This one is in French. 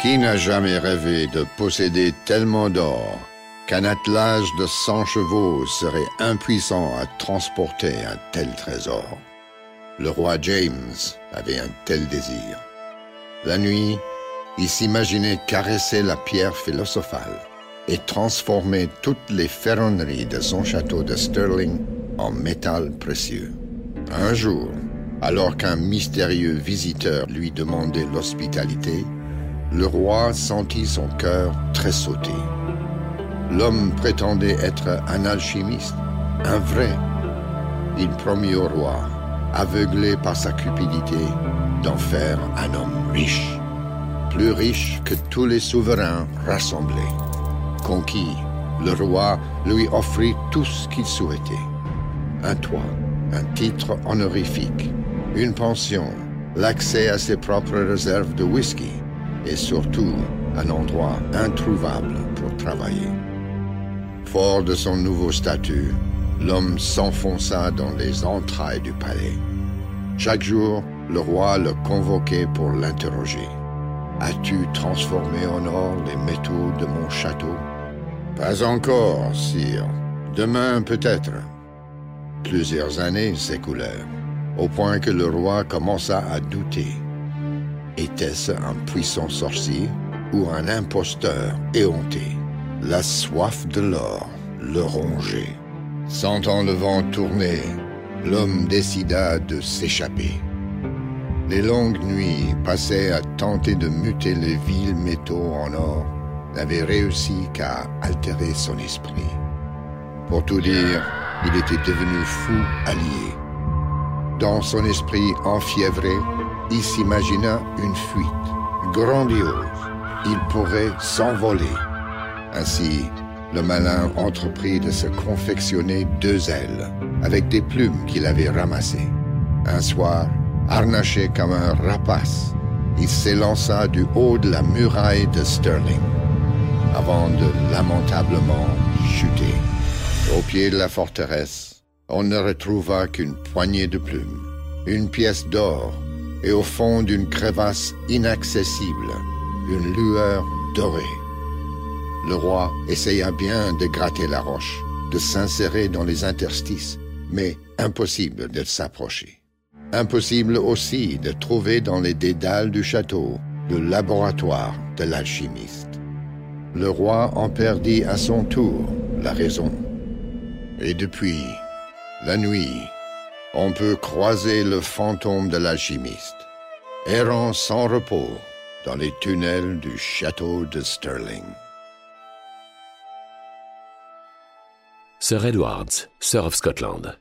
Qui n'a jamais rêvé de posséder tellement d'or qu'un attelage de 100 chevaux serait impuissant à transporter un tel trésor? Le roi James avait un tel désir. La nuit, il s'imaginait caresser la pierre philosophale et transformer toutes les ferronneries de son château de Stirling en métal précieux. Un jour, alors qu'un mystérieux visiteur lui demandait l'hospitalité, le roi sentit son cœur tressauter. L'homme prétendait être un alchimiste, un vrai. Il promit au roi, aveuglé par sa cupidité, d'en faire un homme riche, plus riche que tous les souverains rassemblés. Conquis, le roi lui offrit tout ce qu'il souhaitait. Un toit, un titre honorifique, une pension, l'accès à ses propres réserves de whisky, et surtout un endroit introuvable pour travailler. Fort de son nouveau statut, l'homme s'enfonça dans les entrailles du palais. Chaque jour, le roi le convoquait pour l'interroger. As-tu transformé en or les métaux de mon château? Pas encore, sire. Demain peut-être. Plusieurs années s'écoulèrent, au point que le roi commença à douter. Était-ce un puissant sorcier ou un imposteur éhonté? La soif de l'or le rongeait. Sentant le vent tourner, l'homme décida de s'échapper. Les longues nuits passées à tenter de muter les vils métaux en or n'avaient réussi qu'à altérer son esprit. Pour tout dire, il était devenu fou allié. Dans son esprit enfiévré, il s'imagina une fuite grandiose. Il pourrait s'envoler. Ainsi, le malin entreprit de se confectionner deux ailes avec des plumes qu'il avait ramassées. Un soir, harnaché comme un rapace, il s'élança du haut de la muraille de Stirling avant de lamentablement chuter. Au pied de la forteresse, on ne retrouva qu'une poignée de plumes, une pièce d'or et au fond d'une crevasse inaccessible, une lueur dorée. Le roi essaya bien de gratter la roche, de s'insérer dans les interstices, mais impossible de s'approcher. Impossible aussi de trouver dans les dédales du château le laboratoire de l'alchimiste. Le roi en perdit à son tour la raison. Et depuis, la nuit, on peut croiser le fantôme de l'alchimiste, errant sans repos dans les tunnels du château de Stirling. Sir Edward, Sir of Scotland.